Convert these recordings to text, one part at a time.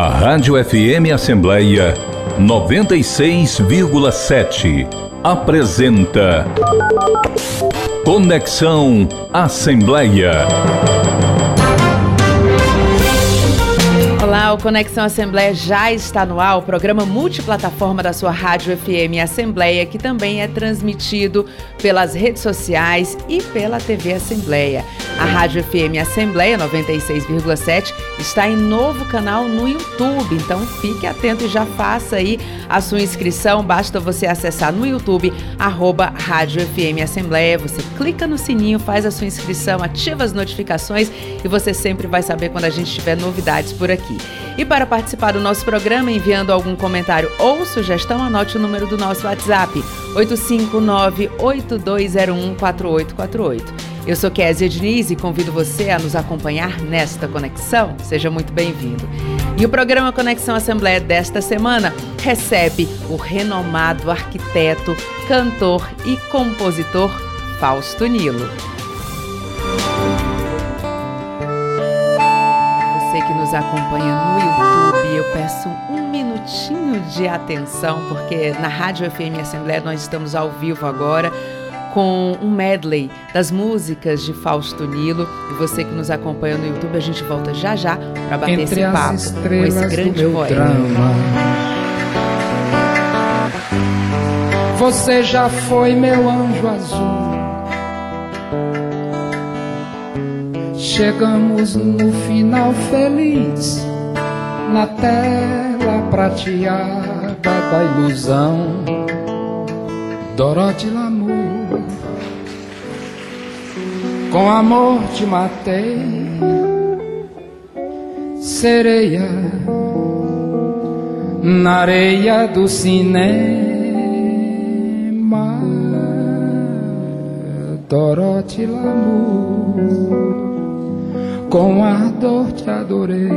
A Rádio FM Assembleia 96,7 apresenta Conexão Assembleia. O Conexão Assembleia já está no ar, o programa multiplataforma da sua Rádio FM Assembleia, que também é transmitido pelas redes sociais e pela TV Assembleia. A Rádio FM Assembleia 96,7 está em novo canal no YouTube, então fique atento e já faça aí a sua inscrição. Basta você acessar no YouTube, arroba Rádio FM Assembleia. Você clica no sininho, faz a sua inscrição, ativa as notificações e você sempre vai saber quando a gente tiver novidades por aqui. E para participar do nosso programa, enviando algum comentário ou sugestão, anote o número do nosso WhatsApp, 859 8201 4848. Eu sou Kézia Diniz e convido você a nos acompanhar nesta conexão. Seja muito bem-vindo. E o programa Conexão Assembleia desta semana recebe o renomado arquiteto, cantor e compositor Fausto Nilo. Nos acompanha no YouTube, eu peço um minutinho de atenção, porque na Rádio FM Assembleia nós estamos ao vivo agora com um medley das músicas de Fausto Nilo. E você que nos acompanha no YouTube, a gente volta já já para bater Entre esse papo com esse grande poeta. Você já foi meu anjo azul. Chegamos no final feliz, na tela prateada da ilusão. Dorothy Lamour, com amor te matei, sereia, na areia do cinema. Dorothy Lamour, com ardor te adorei,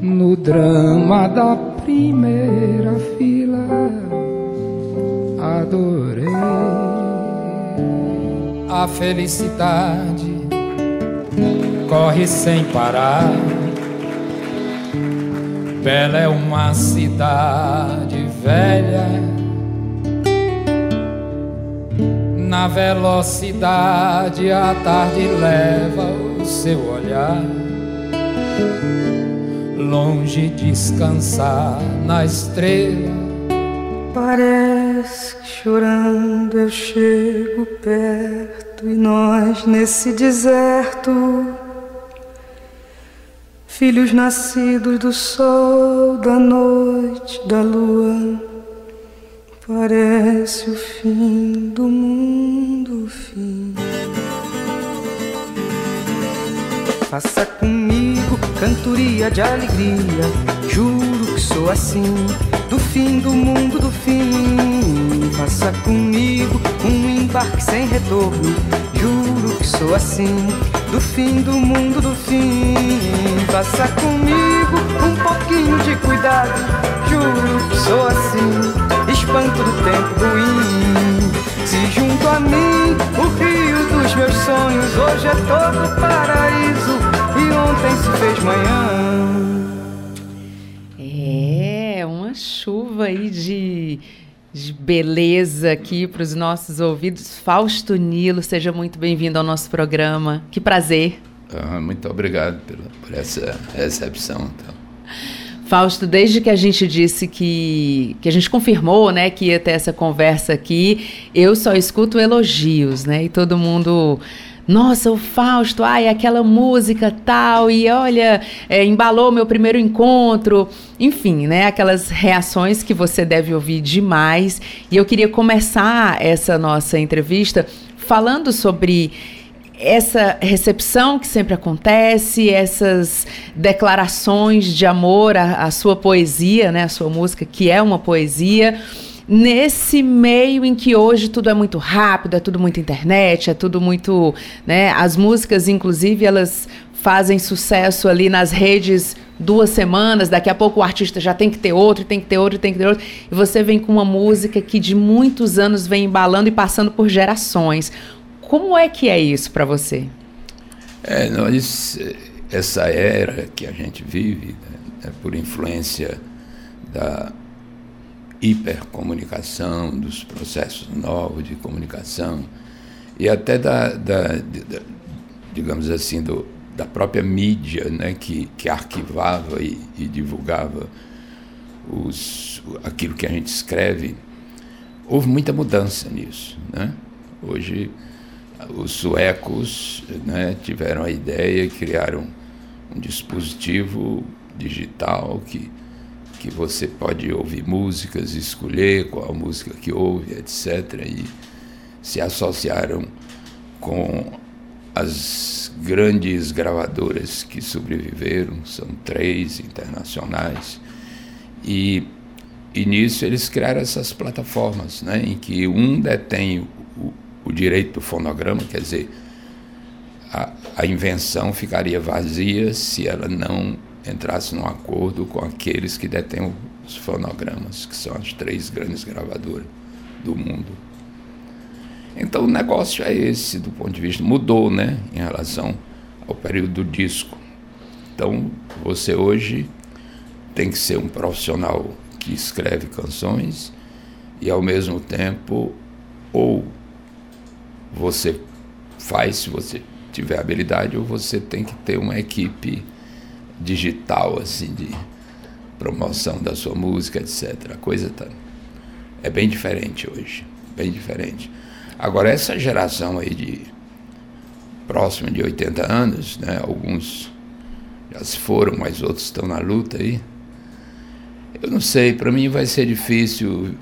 no drama da primeira fila adorei. A felicidade corre sem parar. Bela é uma cidade velha. Na velocidade a tarde leva o seu olhar. Longe descansar na estrela. Parece que chorando eu chego perto e nós nesse deserto, filhos nascidos do sol, da noite, da lua, parece o fim do mundo, fim. Faça comigo cantoria de alegria, juro que sou assim do fim do mundo, do fim. Faça comigo um embarque sem retorno. Juro que sou assim, do fim do mundo, do fim. Faça comigo um pouquinho de cuidado. Juro que sou assim, sonhos, hoje é todo paraíso e ontem se fez manhã. chuva aí de, de beleza aqui para os nossos ouvidos. Fausto Nilo, seja muito bem-vindo ao nosso programa. Que prazer. Ah, muito obrigado pela, por essa recepção. Então. Fausto, desde que a gente disse que, que a gente confirmou, né, que ia ter essa conversa aqui, eu só escuto elogios, né, e todo mundo nossa, o Fausto, ai, aquela música tal, e olha, é, embalou meu primeiro encontro. Enfim, né? Aquelas reações que você deve ouvir demais. E eu queria começar essa nossa entrevista falando sobre essa recepção que sempre acontece, essas declarações de amor à, à sua poesia, né? A sua música, que é uma poesia nesse meio em que hoje tudo é muito rápido, é tudo muito internet, é tudo muito, né, as músicas inclusive elas fazem sucesso ali nas redes duas semanas, daqui a pouco o artista já tem que ter outro, tem que ter outro, tem que ter outro, e você vem com uma música que de muitos anos vem embalando e passando por gerações. Como é que é isso para você? É, nós essa era que a gente vive, né, é por influência da hipercomunicação, dos processos novos de comunicação e até da, da, da digamos assim, do, da própria mídia, né, que, que arquivava e, e divulgava os, aquilo que a gente escreve, houve muita mudança nisso. Né? Hoje, os suecos né, tiveram a ideia e criaram um dispositivo digital que, que você pode ouvir músicas, escolher qual música que ouve, etc. E se associaram com as grandes gravadoras que sobreviveram, são três internacionais, e, e nisso eles criaram essas plataformas, né, em que um detém o, direito do fonograma, quer dizer, a, a invenção ficaria vazia se ela não entrasse num acordo com aqueles que detêm os fonogramas, que são as três grandes gravadoras do mundo. Então o negócio é esse, do ponto de vista, mudou, né, em relação ao período do disco. Então você hoje tem que ser um profissional que escreve canções e ao mesmo tempo ou você faz se você tiver habilidade ou você tem que ter uma equipe digital assim de promoção da sua música, etc. A coisa tá é bem diferente hoje, bem diferente. Agora, essa geração aí de próximo de 80 anos, né, alguns já se foram, mas outros estão na luta aí. Eu não sei, para mim vai ser difícil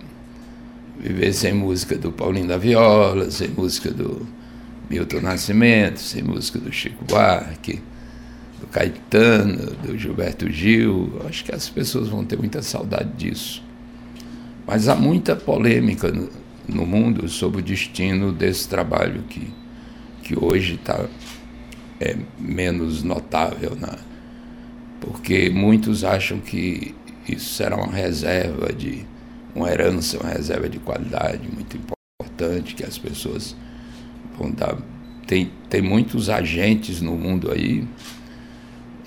viver sem música do Paulinho da Viola, sem música do Milton Nascimento, sem música do Chico Buarque, do Caetano, do Gilberto Gil. Acho que as pessoas vão ter muita saudade disso. Mas há muita polêmica no, no mundo sobre o destino desse trabalho que, que hoje está é, menos notável, né? porque muitos acham que isso será uma reserva de uma herança, uma reserva de qualidade muito importante que as pessoas vão dar. Tem, tem muitos agentes no mundo aí,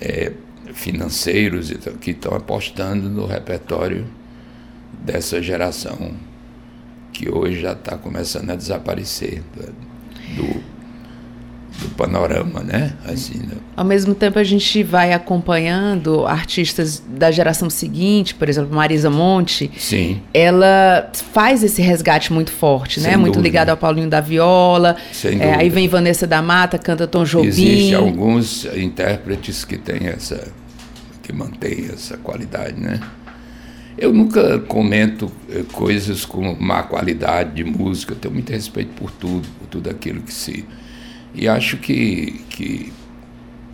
é, financeiros, que estão apostando no repertório dessa geração que hoje já está começando a desaparecer do, do panorama, né? Assim, né? Ao mesmo tempo a gente vai acompanhando artistas da geração seguinte, por exemplo, Marisa Monte. Sim. Ela faz esse resgate muito forte, né? Sem né? Muito ligado ao Paulinho da Viola. Sem é, aí vem Vanessa da Mata, canta Tom Jobim. Existem alguns intérpretes que têm essa que mantêm essa qualidade, né? Eu nunca comento eh, coisas com má qualidade de música, eu tenho muito respeito por tudo, por tudo aquilo que se. E acho que, que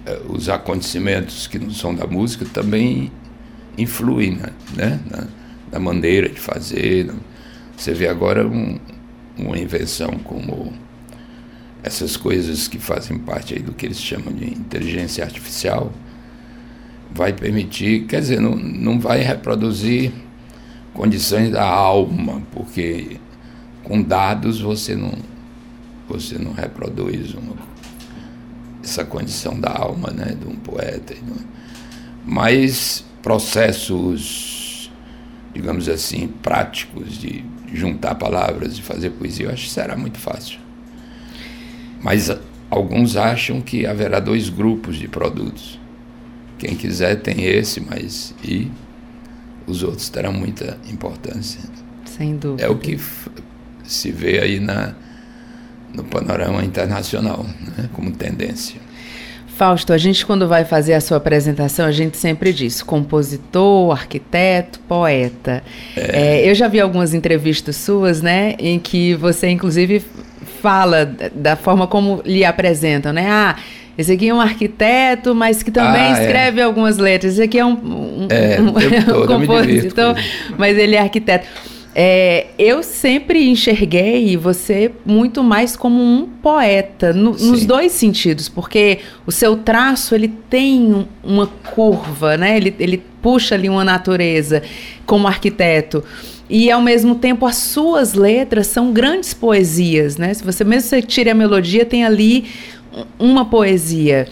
eh, os acontecimentos que não são da música também influem né? né? Na, na, maneira de fazer. Você vê agora um, uma invenção como essas coisas que fazem parte aí do que eles chamam de inteligência artificial vai permitir, quer dizer, não, não vai reproduzir condições da alma, porque com dados você não, você não reproduz uma, essa condição da alma né, de um poeta. Mas processos, digamos assim, práticos de juntar palavras e fazer poesia, eu acho que será muito fácil. Mas alguns acham que haverá dois grupos de produtos quem quiser tem esse, mas e os outros terão muita importância. Sem dúvida. É o que se vê aí na, no panorama internacional, né, como tendência. Fausto, a gente quando vai fazer a sua apresentação, a gente sempre diz compositor, arquiteto, poeta. É. É, eu já vi algumas entrevistas suas, né, em que você inclusive fala da forma como lhe apresentam, né? Ah, esse aqui é um arquiteto, mas que também ah, é. escreve é. algumas letras. Esse aqui é um, um, é, um, um compositor, mas ele é arquiteto. É, eu sempre enxerguei você muito mais como um poeta, no, nos dois sentidos, porque o seu traço ele tem uma curva, né? Ele, ele puxa ali uma natureza como arquiteto. E ao mesmo tempo as suas letras são grandes poesias, né? Se você mesmo você tira a melodia, tem ali uma poesia.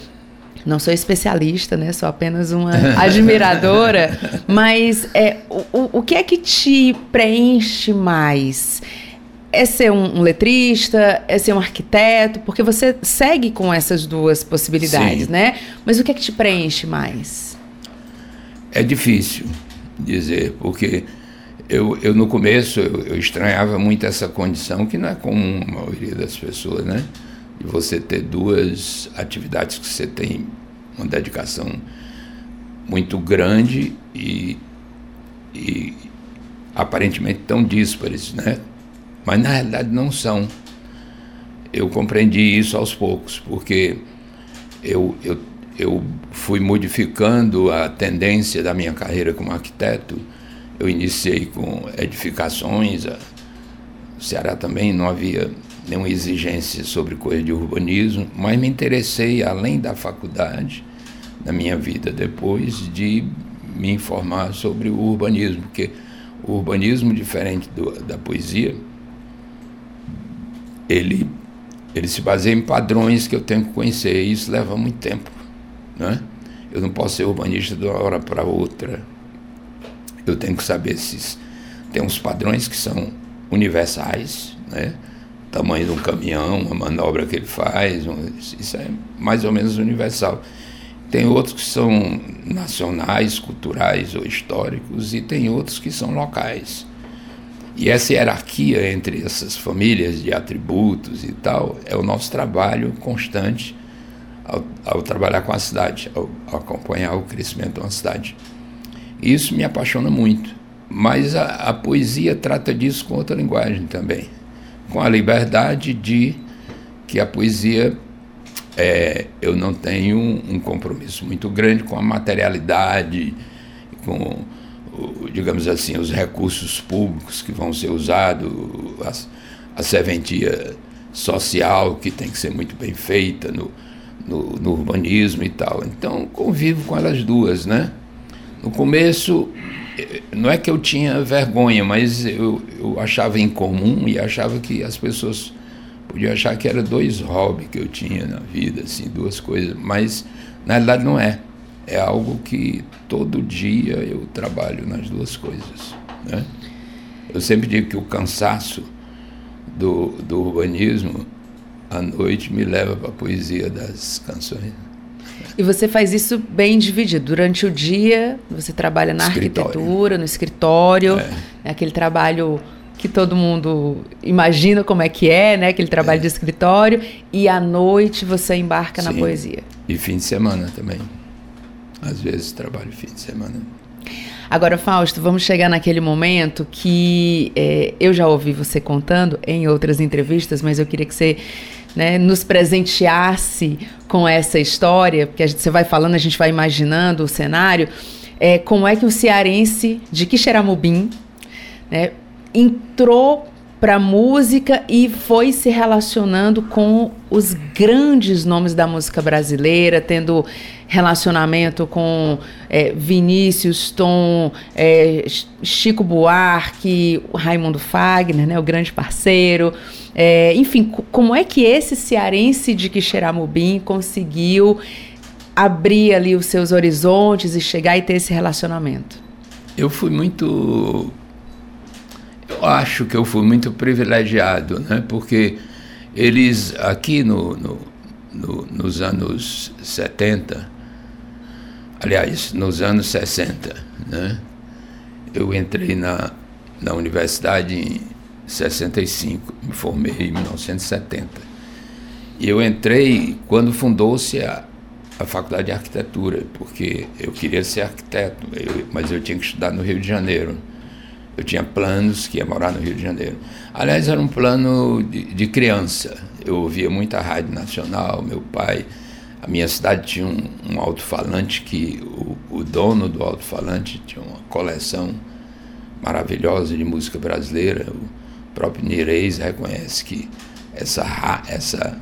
Não sou especialista, né? Sou apenas uma admiradora. mas é, o, o que é que te preenche mais? É ser um, um, letrista, é ser um arquiteto, porque você segue com essas duas possibilidades, Sim. né? Mas o que é que te preenche mais? É difícil dizer, porque eu, eu no começo eu, eu, estranhava muito essa condição que não é comum a maioria das pessoas, né? De você ter duas atividades que você tem uma dedicação muito grande e, e aparentemente tão díspares, né? Mas na realidade não são. Eu compreendi isso aos poucos, porque eu, eu, eu fui modificando a tendência da minha carreira como arquiteto. Eu iniciei com edificações, o Ceará também não havia nenhuma exigência sobre coisa de urbanismo, mas me interessei, além da faculdade, na minha vida depois, de me informar sobre o urbanismo, porque o urbanismo, diferente do, da poesia, ele, ele se baseia em padrões que eu tenho que conhecer, e isso leva muito tempo. Né? Eu não posso ser urbanista de uma hora para outra. Eu tenho que saber se tem uns padrões que são universais, né? Tamanho de um caminhão, a manobra que ele faz, isso é mais ou menos universal. Tem outros que são nacionais, culturais ou históricos, e tem outros que são locais. E essa hierarquia entre essas famílias de atributos e tal é o nosso trabalho constante ao, ao trabalhar com a cidade, ao, ao, acompanhar o crescimento de uma cidade. Isso me apaixona muito, mas a, a poesia trata disso com outra linguagem também, com a liberdade de que a poesia é, eu não tenho um compromisso muito grande com a materialidade, com digamos assim, os recursos públicos que vão ser usados, a, a serventia social que tem que ser muito bem feita no, no, no, urbanismo e tal. Então convivo com elas duas, né? No começo, não é que eu tinha vergonha, mas eu, eu achava incomum e achava que as pessoas podiam achar que era dois hobbies que eu tinha na vida, assim, duas coisas, mas na realidade não é é algo que todo dia eu trabalho nas duas coisas. Né? Eu sempre digo que o cansaço do, do urbanismo à noite me leva para a poesia das canções. E você faz isso bem dividido. Durante o dia, você trabalha na escritório. arquitetura, no escritório, é. é. aquele trabalho que todo mundo imagina como é que é, né? Aquele trabalho é. de escritório. E à noite você embarca Sim. na poesia. E fim de semana também. Às vezes trabalho fim de semana. Agora, Fausto, vamos chegar naquele momento que é, eu já ouvi você contando em outras entrevistas, mas eu queria que você né, nos presenteasse com essa história, porque a gente, você vai falando, a gente vai imaginando o cenário. É, como é que o cearense de Quixeramobim né, entrou para música e foi se relacionando com os grandes nomes da música brasileira, tendo relacionamento com é, Vinícius, Tom, é, Chico Buarque, Raimundo Fagner, né, o grande parceiro. É, enfim, como é que esse cearense de Quixeramobim conseguiu abrir ali os seus horizontes e chegar e ter esse relacionamento? Eu fui muito eu acho que eu fui muito privilegiado, né? porque eles aqui no, no, no, nos anos 70, aliás, nos anos 60, né? eu entrei na, na universidade em 65, me formei em 1970. E eu entrei quando fundou-se a, a Faculdade de Arquitetura, porque eu queria ser arquiteto, eu, mas eu tinha que estudar no Rio de Janeiro. Eu tinha planos que ia morar no Rio de Janeiro. Aliás, era um plano de, de criança. Eu ouvia muita rádio nacional, meu pai. A minha cidade tinha um, um alto-falante que o, o, dono do alto-falante tinha uma coleção maravilhosa de música brasileira. O próprio Nireis reconhece que essa, essa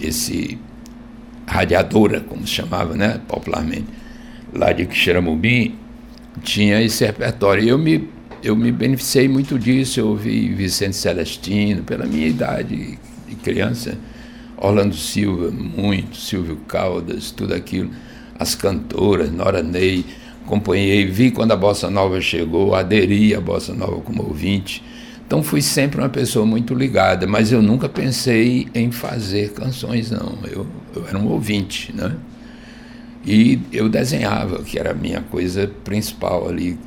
esse radiadora, como se chamava, né, popularmente, lá de Quixeramobim, tinha esse repertório. E eu me eu me beneficiei muito disso. Eu ouvi Vicente Celestino, pela minha idade de criança, Orlando Silva, muito, Silvio Caldas, tudo aquilo, as cantoras, Nora Ney, acompanhei, vi quando a Bossa Nova chegou, aderi à Bossa Nova como ouvinte. Então fui sempre uma pessoa muito ligada, mas eu nunca pensei em fazer canções, não. Eu, eu era um ouvinte, né? E eu desenhava, que era a minha coisa principal ali.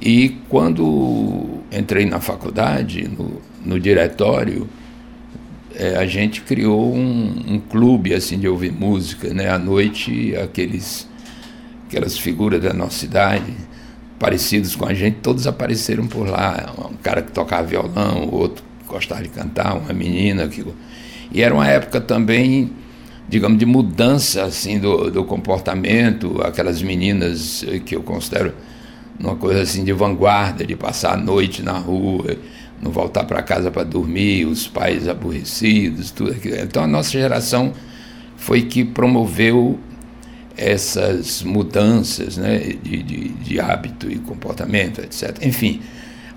E quando entrei na faculdade, no, no diretório, é, a gente criou um, um, clube assim de ouvir música, né? À noite, aqueles, aquelas figuras da nossa cidade, parecidos com a gente, todos apareceram por lá. Um cara que tocava violão, outro que gostava de cantar, uma menina que... E era uma época também digamos, de mudança assim do, do comportamento, aquelas meninas que eu considero uma coisa assim de vanguarda, de passar a noite na rua, não voltar para casa para dormir, os pais aborrecidos, tudo aquilo. Então a nossa geração foi que promoveu essas mudanças né, de, de, de hábito e comportamento, etc. Enfim,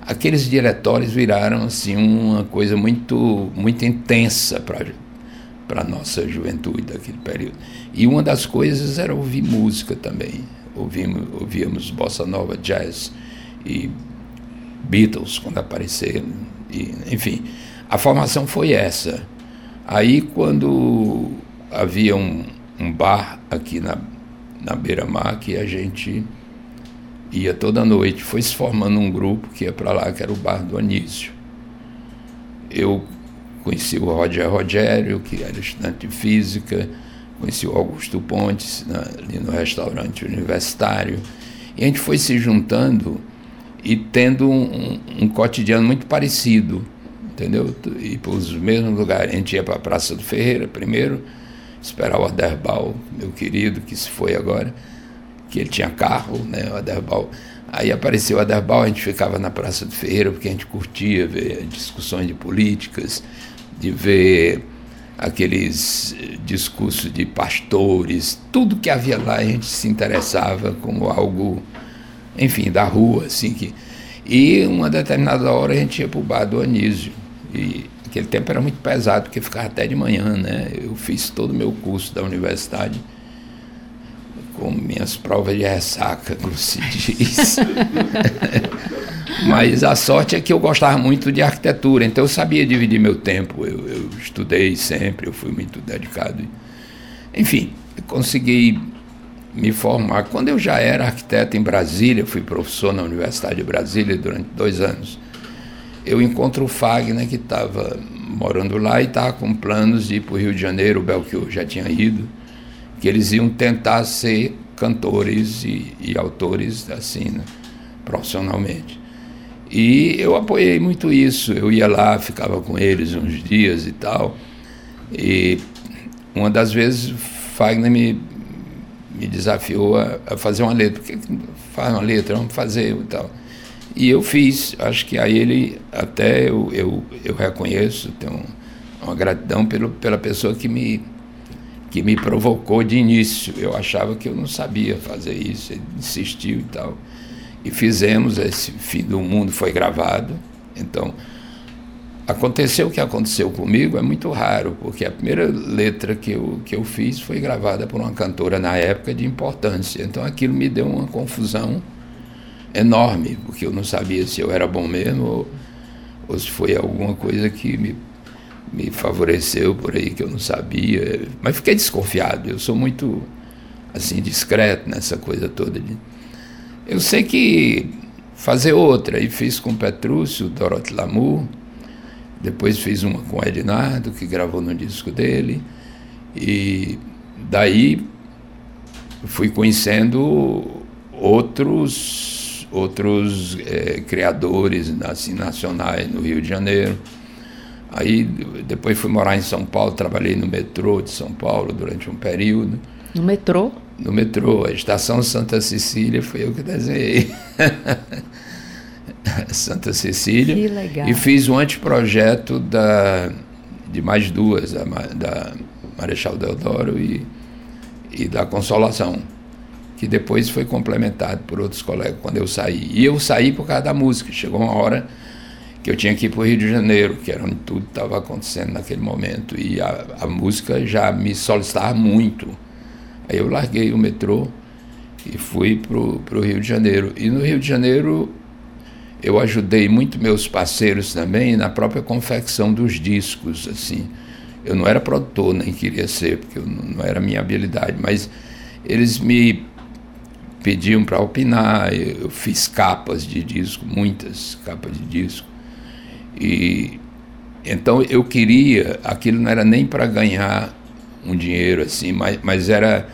aqueles diretórios viraram assim uma coisa muito muito intensa para para nossa juventude daquele período. E uma das coisas era ouvir música também. Ouvimos, ouvíamos bossa nova, jazz e Beatles quando apareceram. E, enfim, a formação foi essa. Aí, quando havia um, um bar aqui na, na beira-mar que a gente ia toda noite, foi se formando um grupo que ia para lá, que era o bar do Anísio. Eu Conheci o Roger Rogério, que era estudante de física, conheci o Augusto Pontes na, ali no restaurante universitário. E a gente foi se juntando e tendo um, um, cotidiano muito parecido, entendeu? E para os mesmos lugares. A gente ia para a Praça do Ferreira primeiro, esperar o Aderbal, meu querido, que se foi agora, que ele tinha carro, né, o Aderbal. Aí apareceu o Aderbal, a gente ficava na Praça do Ferreira, porque a gente curtia ver discussões de políticas, de ver aqueles discursos de pastores, tudo que havia lá a gente se interessava como algo, enfim, da rua, assim que. E uma determinada hora a gente ia para o bar do Anísio. E aquele tempo era muito pesado, porque ficava até de manhã, né? Eu fiz todo o meu curso da universidade com minhas provas de ressaca, como se diz. Mas a sorte é que eu gostava muito de arquitetura, então eu sabia dividir meu tempo. Eu, eu estudei sempre, eu fui muito dedicado. Enfim, consegui me formar. Quando eu já era arquiteto em Brasília, fui professor na Universidade de Brasília durante dois anos, eu encontro o Fagner, que estava morando lá e estava com planos de ir para o Rio de Janeiro, o Belchior já tinha ido, que eles iam tentar ser cantores e, e autores assim, né, profissionalmente. E eu apoiei muito isso. Eu ia lá, ficava com eles uns dias e tal. E uma das vezes Fagner me, me desafiou a, a fazer uma letra. Por que faz uma letra? Vamos fazer e tal. E eu fiz. Acho que aí ele, até eu, eu, eu reconheço, tenho uma gratidão pelo, pela pessoa que me, que me provocou de início. Eu achava que eu não sabia fazer isso, ele insistiu e tal e fizemos esse fim do mundo foi gravado então aconteceu o que aconteceu comigo é muito raro porque a primeira letra que eu que eu fiz foi gravada por uma cantora na época de importância então aquilo me deu uma confusão enorme porque eu não sabia se eu era bom mesmo ou, ou se foi alguma coisa que me me favoreceu por aí que eu não sabia. Mas fiquei desconfiado. Eu sou muito assim discreto nessa coisa toda eu sei que fazer outra, e fiz com Petrúcio, Dorothy Lamour, depois fiz uma com Ednardo, que gravou no disco dele, e daí fui conhecendo outros outros é, criadores assim, nacionais no Rio de Janeiro. Aí depois fui morar em São Paulo, trabalhei no metrô de São Paulo durante um período. No metrô? no metrô, a estação Santa Cecília foi eu que desenhei. Santa Cecília. Que legal. E fiz um anteprojeto da, de mais duas, da, da Marechal Deodoro e, e da Consolação, que depois foi complementado por outros colegas quando eu saí. E eu saí por causa da música. Chegou uma hora que eu tinha que ir para o Rio de Janeiro, que era onde tudo estava acontecendo naquele momento. E a, a música já me solicitava muito. Aí eu larguei o metrô e fui para o Rio de Janeiro. E no Rio de Janeiro eu ajudei muito meus parceiros também na própria confecção dos discos, assim. Eu não era produtor, nem queria ser, porque não era minha habilidade, mas eles me pediam para opinar, eu fiz capas de disco, muitas capas de disco. E então eu queria, aquilo não era nem para ganhar um dinheiro assim, mas, mas era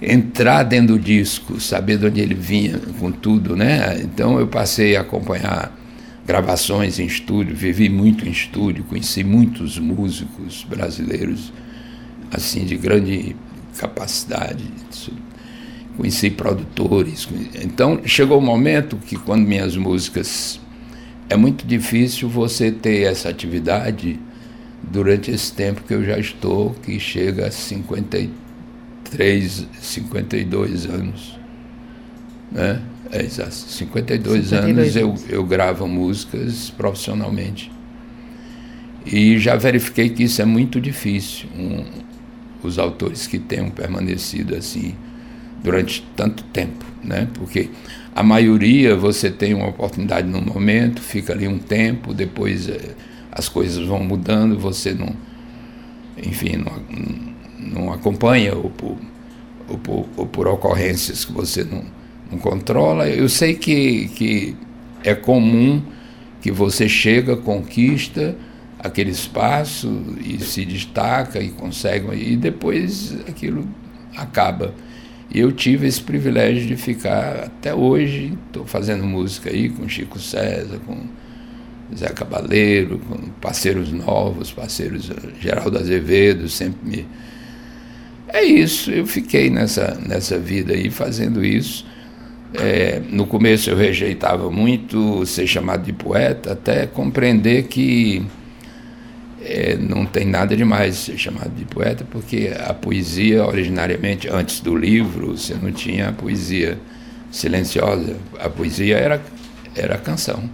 entrar dentro do disco, saber de onde ele vinha com tudo, né? Então eu passei a acompanhar gravações em estúdio, vivi muito em estúdio, conheci muitos músicos brasileiros assim de grande capacidade, conheci produtores. Então chegou o um momento que quando minhas músicas é muito difícil você ter essa atividade durante esse tempo que eu já estou, que chega a 53, 52 anos. Né? É exato. 52, 52 anos eu, eu gravo músicas profissionalmente. E já verifiquei que isso é muito difícil. Um, os autores que tenham permanecido assim durante tanto tempo, né? Porque a maioria você tem uma oportunidade num momento, fica ali um tempo, depois é, as coisas vão mudando, você não, enfim, não, não acompanha ou por, ou por, ou por ocorrências que você não, não controla. Eu sei que, que é comum que você chega, conquista aquele espaço e se destaca e consegue, e depois aquilo acaba. E eu tive esse privilégio de ficar até hoje, estou fazendo música aí com Chico César, com Zé Cabaleiro, com parceiros novos, parceiros Geraldo Azevedo, sempre me. É isso, eu fiquei nessa, nessa vida aí fazendo isso. É, no começo eu rejeitava muito ser chamado de poeta, até compreender que é, não tem nada demais ser chamado de poeta, porque a poesia, originariamente, antes do livro, você não tinha a poesia silenciosa. A poesia era, era canção.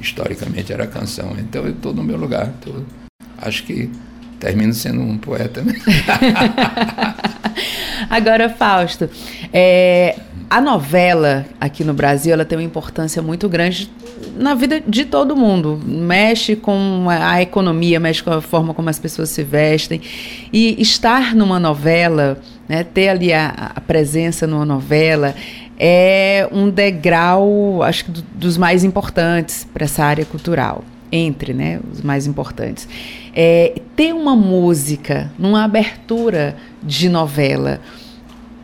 Historicamente era canção. Então eu estou no meu lugar. Tô, acho que termino sendo um poeta. Agora, Fausto, é, a novela aqui no Brasil ela tem uma importância muito grande na vida de todo mundo. Mexe com a economia, mexe com a forma como as pessoas se vestem. E estar numa novela, né, ter ali a, a presença numa novela, é um degrau, acho que do, dos mais importantes para essa área cultural. Entre né, os mais importantes. É, ter uma música numa abertura de novela.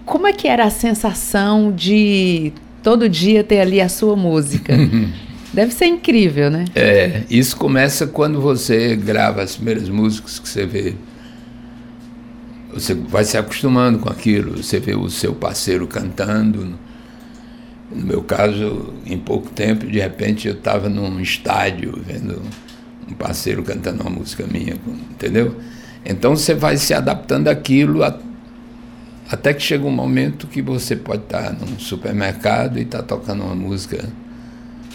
Como é que era a sensação de todo dia ter ali a sua música? Deve ser incrível, né? É, isso começa quando você grava as primeiras músicas que você vê. Você vai se acostumando com aquilo, você vê o seu parceiro cantando. No meu caso, em pouco tempo, de repente eu estava num estádio vendo um parceiro cantando uma música minha, entendeu? Então você vai se adaptando àquilo até que chega um momento que você pode estar num supermercado e estar tá tocando uma música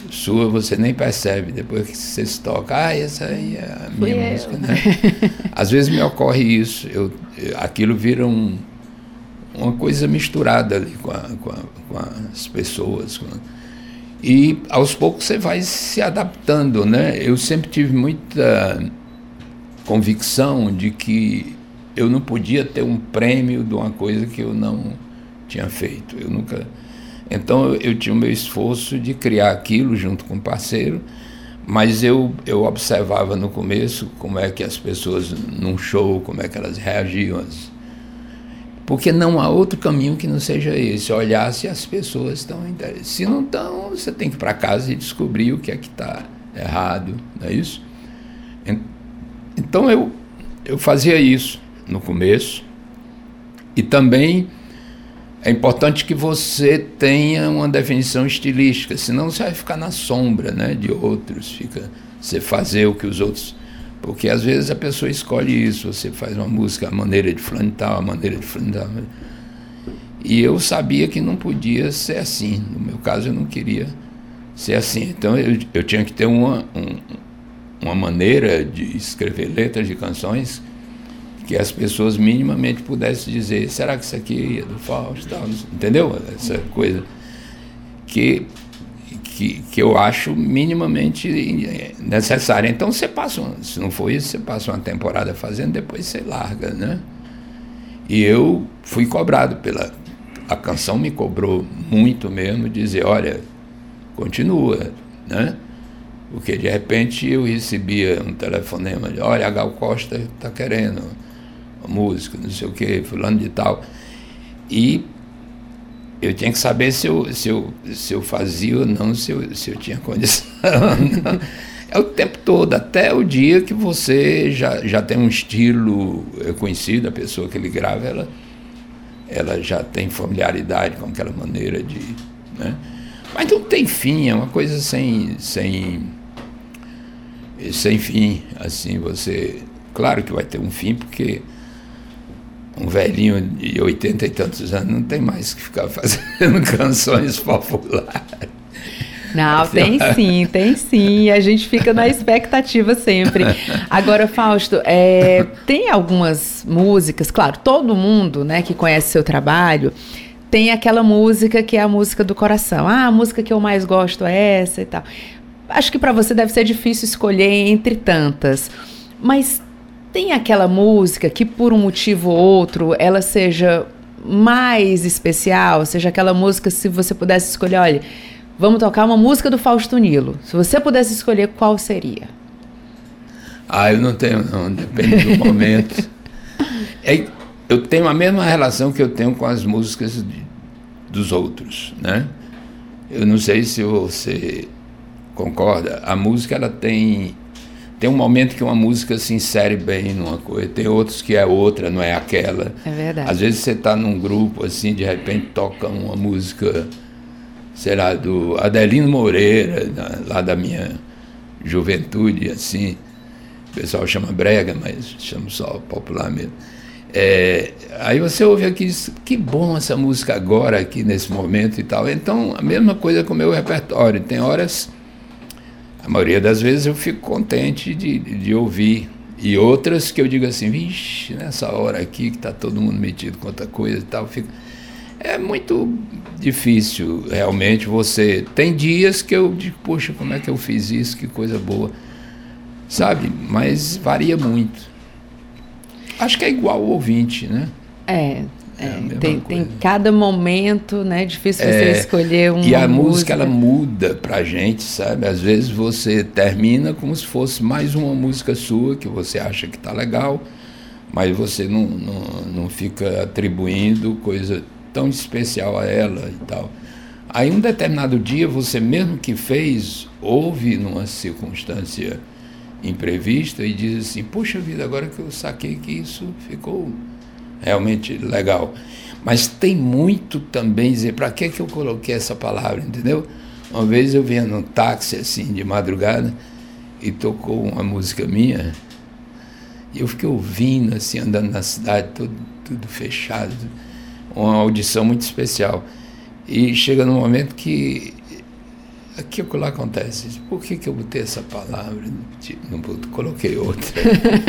sua, você nem percebe. Depois que você se toca, ah, essa aí é a minha Fui música, eu. né? Às vezes me ocorre isso. Eu, aquilo vira um, uma coisa misturada ali com, a, com, a, com as pessoas. Com, e aos poucos você vai se adaptando, né? Eu sempre tive muita convicção de que eu não podia ter um prêmio de uma coisa que eu não tinha feito. Eu nunca então eu, tinha o meu esforço de criar aquilo junto com o parceiro, mas eu, eu observava no começo como é que as pessoas num show, como é que elas reagiam. Porque não há outro caminho que não seja esse, olhar se as pessoas estão interessadas. Se não estão, você tem que ir para casa e descobrir o que é que está errado, não é isso? Então eu, eu fazia isso no começo e também é importante que você tenha uma definição estilística, senão você vai ficar na sombra né, de outros, fica você fazer o que os outros. Porque às vezes a pessoa escolhe isso, você faz uma música, a maneira de fulano tal, a maneira de fulano tal. E eu sabia que não podia ser assim. No meu caso, eu não queria ser assim. Então eu, eu tinha que ter uma, um, uma maneira de escrever letras de canções que as pessoas minimamente pudessem dizer, será que isso aqui é do Fausto? Entendeu? Essa coisa que, que, que eu acho minimamente necessária. Então você passa, se não for isso, você passa uma temporada fazendo, depois você larga, né? E eu fui cobrado pela. A canção me cobrou muito mesmo, dizer, olha, continua, né? Porque de repente eu recebia um telefonema de, olha, a Gal Costa está querendo música, não sei o que, fulano de tal. E eu tinha que saber se eu, se eu, se eu fazia ou não, se eu, se eu tinha condição. é o tempo todo, até o dia que você já, já tem um estilo conhecido, a pessoa que ele grava, ela, ela já tem familiaridade com aquela maneira de. Né? Mas não tem fim, é uma coisa sem, sem, sem fim. Assim, você. Claro que vai ter um fim, porque um velhinho de oitenta e tantos anos não tem mais que ficar fazendo canções populares. Não, tem sim, tem sim. A gente fica na expectativa sempre. Agora, Fausto, é, tem algumas músicas, claro, todo mundo né, que conhece seu trabalho tem aquela música que é a música do coração. Ah, a música que eu mais gosto é essa e tal. Acho que para você deve ser difícil escolher entre tantas. Mas tem aquela música que por um motivo ou outro ela seja mais especial, seja aquela música se você pudesse escolher, olha, vamos tocar uma música do Fausto Nilo. Se você pudesse escolher, qual seria? Ah, eu não tenho, não, depende do momento. É, eu tenho a mesma relação que eu tenho com as músicas de, dos outros, né? Eu não sei se você concorda. A música ela tem tem um momento que uma música se insere bem numa coisa, tem outros que é outra, não é aquela. É verdade. Às vezes você está num grupo assim, de repente toca uma música, sei lá, do Adelino Moreira, lá da minha juventude, assim. O pessoal chama brega, mas chama só popular mesmo. É, aí você ouve aqui, que bom essa música agora, aqui nesse momento e tal. Então, a mesma coisa com o meu repertório. Tem horas, a maioria das vezes eu fico contente de, de ouvir. E outras que eu digo assim, vixe, nessa hora aqui que está todo mundo metido com outra coisa e tal, fico... é muito difícil realmente você. Tem dias que eu digo, poxa, como é que eu fiz isso, que coisa boa. Sabe? Mas varia muito. Acho que é igual o ouvinte, né? É. É, tem, tem cada momento, né? Difícil você é, escolher uma E a música, música ela muda pra gente, sabe? Às vezes você termina como se fosse mais uma música sua que você acha que tá legal, mas você não, não, não fica atribuindo coisa tão especial a ela e tal. Aí um determinado dia você mesmo que fez, ouve numa circunstância imprevista e diz assim: Puxa vida, agora que eu saquei que isso ficou realmente legal. Mas tem muito também dizer: para que, que eu coloquei essa palavra, entendeu? Uma vez eu vinha num táxi assim de madrugada e tocou uma música minha e eu fiquei ouvindo, assim, andando na cidade, tudo, tudo fechado, uma audição muito especial. E chega num momento que aquilo que lá acontece. Por que, que eu botei essa palavra? Não coloquei outra.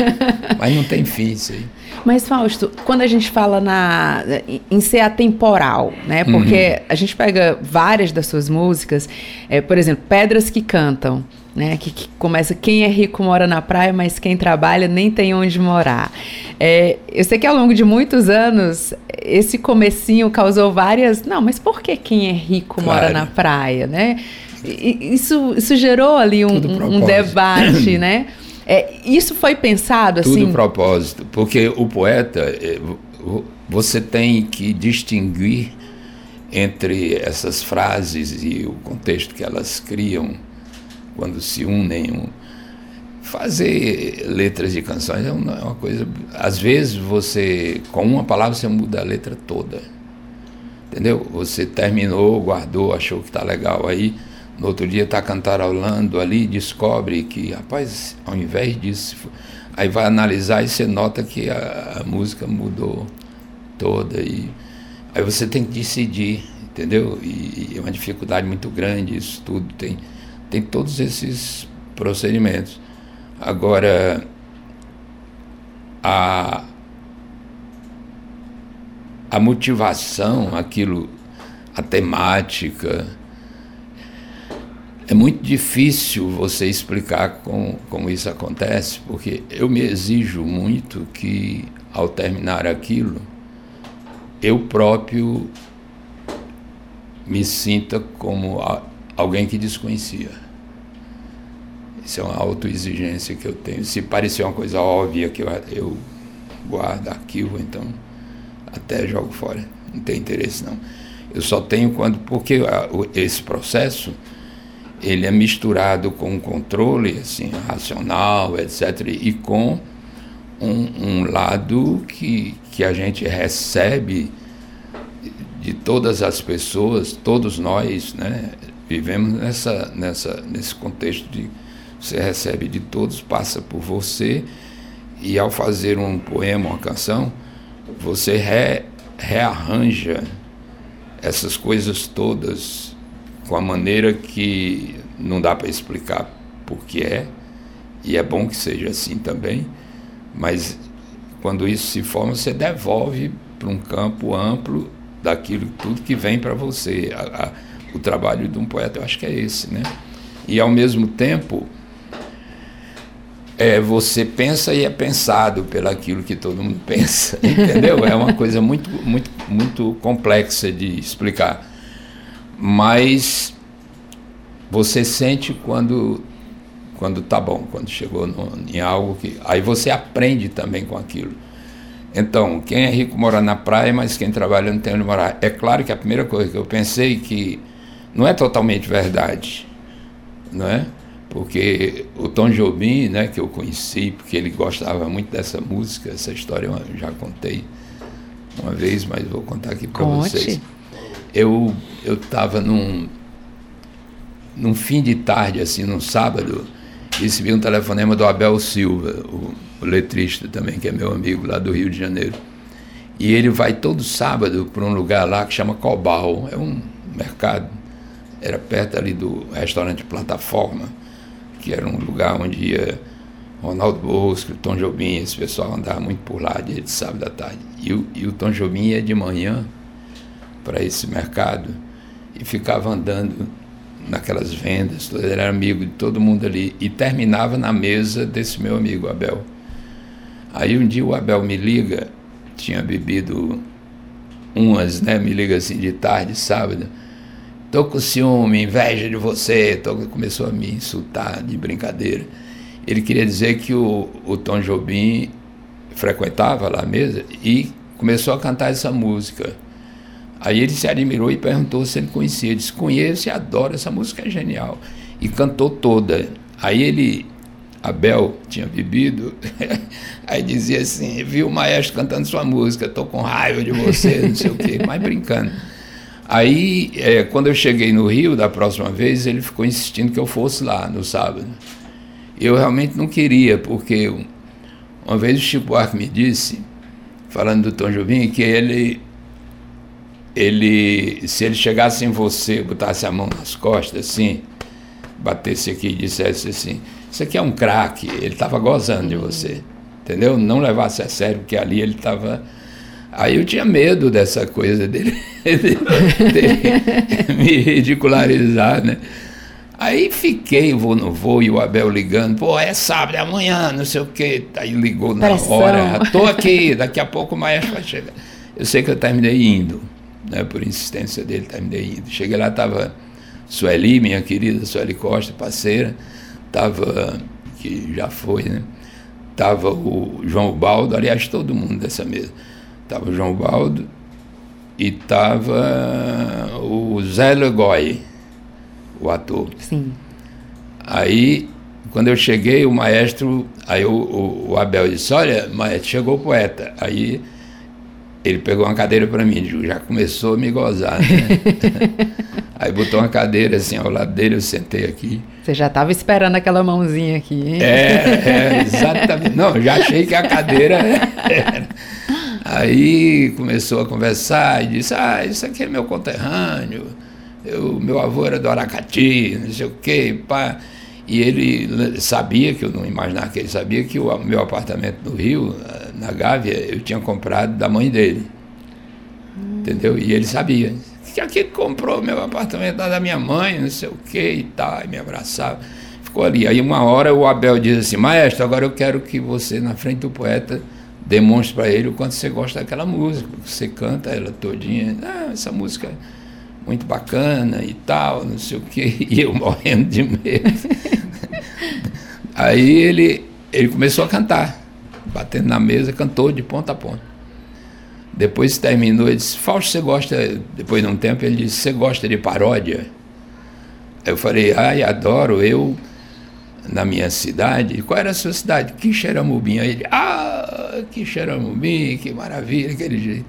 Mas não tem fim isso aí. Mas, Fausto, quando a gente fala na, em ser atemporal, né? Porque uhum. a gente pega várias das suas músicas, é, por exemplo, Pedras que Cantam. Né, que, que, começa quem é rico mora na praia, mas quem trabalha nem tem onde morar. É, eu sei que ao longo de muitos anos esse comecinho causou várias. Não, mas por que quem é rico claro. mora na praia, né? Isso, isso gerou ali um, um debate, né? É, isso foi pensado assim? Tudo propósito, porque o poeta, é, você tem que distinguir entre essas frases e o contexto que elas criam quando se unem. Fazer letras de canções é uma, é uma coisa. Às vezes você, com uma palavra, você muda a letra toda. Entendeu? Você terminou, guardou, achou que está legal aí no outro dia está cantarolando ali, descobre que, rapaz, ao invés disso, aí vai analisar e você nota que a, a música mudou toda. E aí você tem que decidir. entendeu? E, e é uma dificuldade muito grande isso tudo. Tem, tem todos esses procedimentos. Agora, a, a motivação, aquilo, a temática, é muito difícil você explicar como, como isso acontece, porque eu me exijo muito que, ao terminar aquilo, eu próprio me sinta como alguém que desconhecia. Isso é uma autoexigência que eu tenho. Se parecer uma coisa óbvia que eu, eu guardo, arquivo, então até jogo fora. Não tem interesse não. Eu só tenho quando. Porque esse processo ele é misturado com um controle assim, racional, etc., e com um, um lado que, que a gente recebe de todas as pessoas, todos nós, né, vivemos nessa, nessa, nesse contexto de você recebe de todos, passa por você, e ao fazer um poema, uma canção, você re, rearranja essas coisas todas com a maneira que não dá para explicar por que é, e é bom que seja assim também, mas quando isso se forma, você devolve para um campo amplo daquilo tudo que vem para você. A, a, o trabalho de um poeta, eu acho que é esse, né? E ao mesmo tempo, é, você pensa e é pensado pelaquilo que todo mundo pensa, entendeu? É uma coisa muito, muito, muito complexa de explicar. Mas você sente quando quando tá bom, quando chegou no, em algo que aí você aprende também com aquilo. Então, quem é rico mora na praia, mas quem trabalha não tem onde morar. É claro que a primeira coisa que eu pensei que não é totalmente verdade, não é? Porque o Tom Jobim, né, que eu conheci, porque ele gostava muito dessa música, essa história eu já contei uma vez, mas vou contar aqui para vocês. Eu eu estava num num fim de tarde, assim, num sábado, recebi um telefonema do Abel Silva, o, o letrista também, que é meu amigo lá do Rio de Janeiro. E ele vai todo sábado para um lugar lá que chama Cobal, é um mercado, era perto ali do restaurante Plataforma, que era um lugar onde ia Ronaldo Bosco, Tom Jobim, esse pessoal andava muito por lá de sábado à tarde. E e o Tom Jobim ia de manhã para esse mercado e ficava andando naquelas vendas, ele era amigo de todo mundo ali e terminava na mesa desse meu amigo Abel. Aí um dia o Abel me liga, tinha bebido umas, né? Me liga assim de tarde, sábado. Tô com ciúme, inveja de você. Tô... Começou a me insultar de brincadeira. Ele queria dizer que o, o Tom Jobim frequentava lá a mesa e começou a cantar essa música. Aí ele se admirou e perguntou se ele conhecia. Ele disse: Conheço e adoro, essa música é genial. E cantou toda. Aí ele, Abel, tinha bebido, aí dizia assim: Viu o maestro cantando sua música, estou com raiva de você, não sei o quê, mas brincando. Aí, é, quando eu cheguei no Rio da próxima vez, ele ficou insistindo que eu fosse lá no sábado. Eu realmente não queria, porque uma vez o Chico Buarque me disse, falando do Tom Jobim, que ele ele, se ele chegasse em você, botasse a mão nas costas assim, batesse aqui e dissesse assim, isso aqui é um craque, ele estava gozando de você, entendeu? Não levasse a sério, porque ali ele estava... Aí eu tinha medo dessa coisa dele, dele, dele me ridicularizar, né? Aí fiquei, vou no voo, e o Abel ligando, pô, é sábado, é amanhã, não sei o quê. Aí ligou na Pressão. hora, estou aqui, daqui a pouco o maestro vai chegar. Eu sei que eu terminei indo né, por insistência dele, terminei indo. Cheguei lá, estava Sueli, minha querida Sueli Costa, parceira, estava, que já foi, né? Estava o João Baldo, aliás, todo mundo dessa mesa. Estava o João Baldo e estava o Zé Legoi, o ator. Sim. Aí, quando eu cheguei, o maestro, aí o, o, o Abel disse, olha, maestro, chegou o poeta. Aí ele pegou uma cadeira para mim, já começou a me gozar. Né? Aí botou uma cadeira assim ao lado dele, eu sentei aqui. Você já estava esperando aquela mãozinha aqui, hein? É, é, exatamente. Não, já achei que a cadeira era. Aí começou a conversar e disse: Ah, isso aqui é meu conterrâneo. Eu, meu avô era do Aracati, não sei o quê, pá. E ele sabia, que eu não imaginava que ele sabia, que o meu apartamento no Rio, na Gávea, eu tinha comprado da mãe dele. Hum. Entendeu? E ele sabia. Que aqui comprou meu apartamento da minha mãe, não sei o quê e tal, e me abraçava. Ficou ali. Aí uma hora o Abel diz assim, maestro, agora eu quero que você, na frente do poeta, demonstre para ele o quanto você gosta daquela música. Você canta ela todinha. Ah, essa música muito bacana e tal, não sei o quê. E eu morrendo de medo. Aí ele, ele começou a cantar, batendo na mesa, cantou de ponta a ponta. Depois terminou, ele disse, Fausto, você gosta, depois de um tempo, ele disse, você gosta de paródia? Eu falei, ai, adoro, eu, na minha cidade, qual era a sua cidade? Quixeramobim. Aí ele, ah, Quixeramobim, que maravilha, aquele jeito.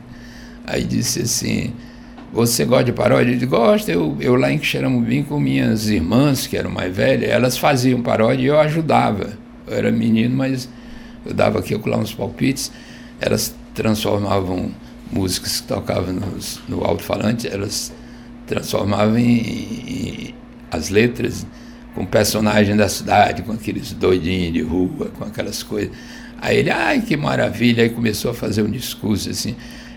Aí disse assim, você gosta de paródia? Ele gosto, eu, eu lá em Quixeramobim com minhas irmãs, que eram mais velhas, elas faziam paródia e eu ajudava. Eu era menino, mas eu dava aqui lá uns palpites, elas transformavam músicas que tocavam nos, no alto-falante, elas transformavam em, em, as letras com personagem da cidade, com aqueles doidinhos de rua, com aquelas coisas. Aí ele, ai que maravilha, aí começou a fazer um discurso assim.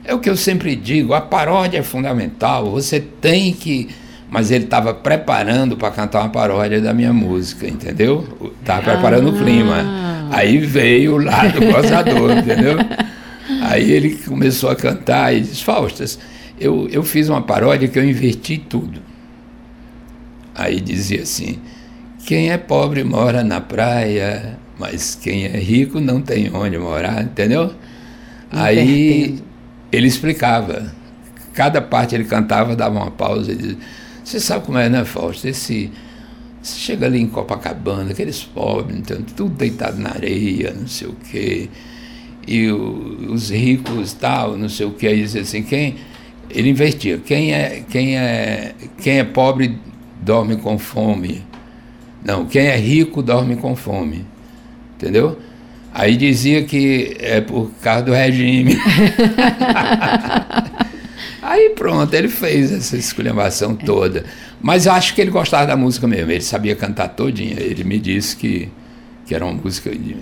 É o que eu sempre digo, a paródia é fundamental, você tem que. Mas ele estava preparando para cantar uma paródia da minha música, entendeu? Estava preparando ah. o clima. Aí veio o lado gozador, entendeu? Aí ele começou a cantar e disse, Faustas, eu, eu fiz uma paródia que eu inverti tudo. Aí dizia assim, quem é pobre mora na praia, mas quem é rico não tem onde morar, entendeu? Aí ele explicava. Cada parte ele cantava, dava uma pausa e dizia, você sabe como é, né, Fausto? Esse, você chega ali em Copacabana, aqueles pobres, então, tudo deitado na areia, não sei o quê e o, os ricos tal, não sei o que, aí diz assim, quem ele investia, quem é, quem é, quem é pobre dorme com fome. Não, quem é rico dorme com fome. Entendeu? Aí dizia que é por causa do regime. Aí pronto, ele fez essa esculhambação toda. Mas acho que ele gostava da música mesmo, ele sabia cantar todinha. Ele me disse que, que era uma música, de,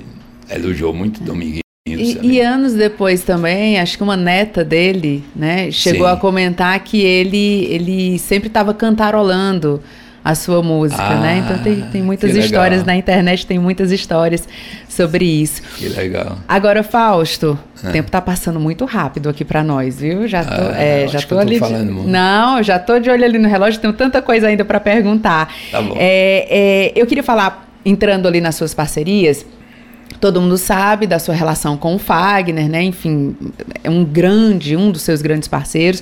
elogiou muito Dominguinhos. E, e, anos depois também, acho que uma neta dele, né, chegou Sim. a comentar que ele, ele sempre estava cantarolando a sua música, ah, né? Então tem, tem muitas histórias na internet, tem muitas histórias sobre isso. Que legal. Agora, Fausto, ah. o tempo está passando muito rápido aqui para nós, viu? Já tô, ah, é, já tô ali. Tô de... Não, já tô de olho ali no relógio, tenho tanta coisa ainda para perguntar. Tá bom. É, é, eu queria falar, entrando ali nas suas parcerias, Todo mundo sabe da sua relação com o Fagner, né? Enfim, é um grande, um dos seus grandes parceiros.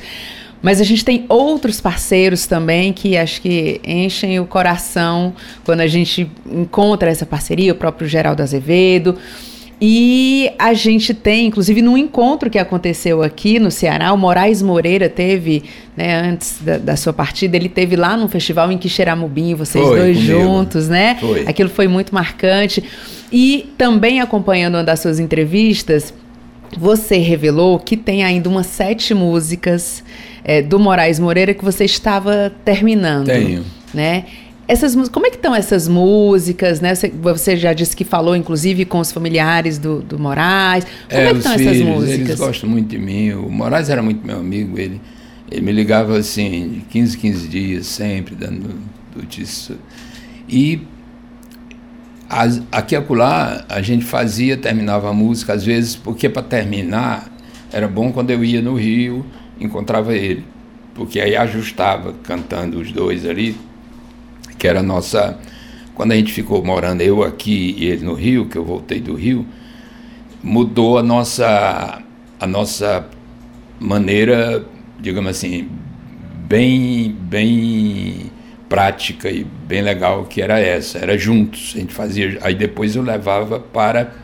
Mas a gente tem outros parceiros também que acho que enchem o coração quando a gente encontra essa parceria, o próprio Geraldo Azevedo. E a gente tem, inclusive, num encontro que aconteceu aqui no Ceará, o Moraes Moreira teve, né, antes da, da sua partida, ele teve lá num festival em Quixeramobim, vocês foi, dois comigo. juntos, né? Foi. Aquilo foi muito marcante. E também acompanhando uma das suas entrevistas, você revelou que tem ainda umas sete músicas é, do Moraes Moreira que você estava terminando. Tenho. Né? Essas, como é que estão essas músicas, né? Você, você, já disse que falou, inclusive, com os familiares do, do Moraes. Como é, é que estão essas músicas? Eles gostam muito de mim. O Moraes era muito meu amigo. Ele, ele me ligava assim, de 15, 15 dias, sempre, dando notícias. E as, aqui acolá, a gente fazia, terminava a música, às vezes, porque para terminar, era bom quando eu ia no Rio, encontrava ele. Porque aí ajustava, cantando os dois ali que era a nossa. Quando a gente ficou morando, eu aqui e ele no Rio, que eu voltei do Rio, mudou a nossa, a nossa maneira, digamos assim, bem, bem prática e bem legal que era essa, era juntos, a gente fazia, aí depois eu levava para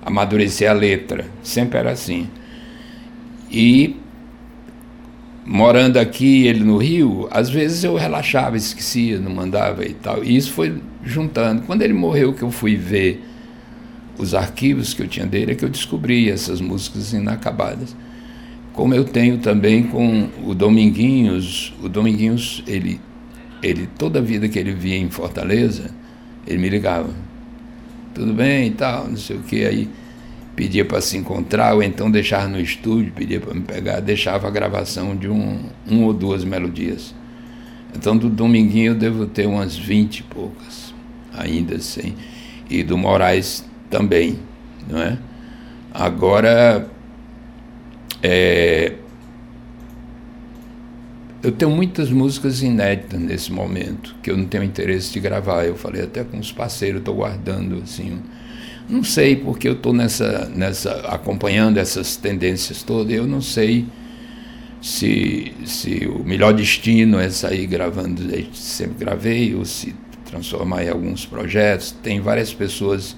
amadurecer a letra, sempre era assim. E morando aqui, ele no Rio, às vezes eu relaxava, esquecia, não mandava e tal. E isso foi juntando. Quando ele morreu, que eu fui ver os arquivos que eu tinha dele, é que eu descobri essas músicas inacabadas. como eu tenho também com o Dominguinhos. O Dominguinhos, ele, ele toda a vida que ele via em Fortaleza, ele me ligava. Tudo bem e tal, não sei o que. Aí pedia para se encontrar, ou então deixar no estúdio, pedia para me pegar, deixava a gravação de um, um ou duas melodias. Então do Dominguinho eu devo ter umas vinte e poucas, ainda assim. E do Moraes também, não é? Agora, é, eu tenho muitas músicas inéditas nesse momento, que eu não tenho interesse de gravar. Eu falei até com os parceiros, estou guardando assim. Não sei porque eu estou nessa, nessa acompanhando essas tendências todas. Eu não sei se, se o melhor destino é sair gravando, sempre gravei, ou se transformar em alguns projetos. Tem várias pessoas